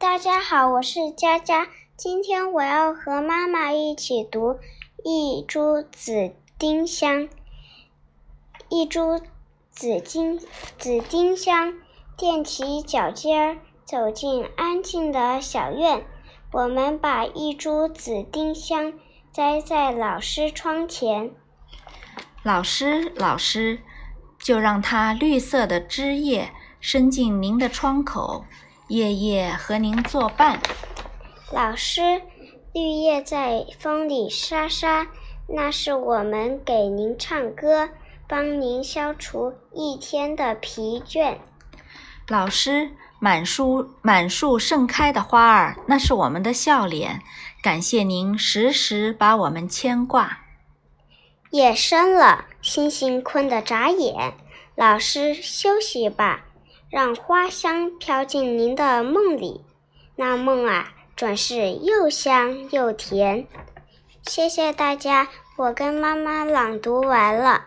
大家好，我是佳佳。今天我要和妈妈一起读《一株紫丁香》。一株紫丁紫丁香，踮起脚尖儿走进安静的小院。我们把一株紫丁香栽在老师窗前。老师，老师，就让它绿色的枝叶伸进您的窗口，夜夜和您作伴。老师，绿叶在风里沙沙，那是我们给您唱歌，帮您消除一天的疲倦。老师，满树满树盛开的花儿，那是我们的笑脸，感谢您时时把我们牵挂。夜深了，星星困得眨眼。老师，休息吧，让花香飘进您的梦里。那梦啊，准是又香又甜。谢谢大家，我跟妈妈朗读完了。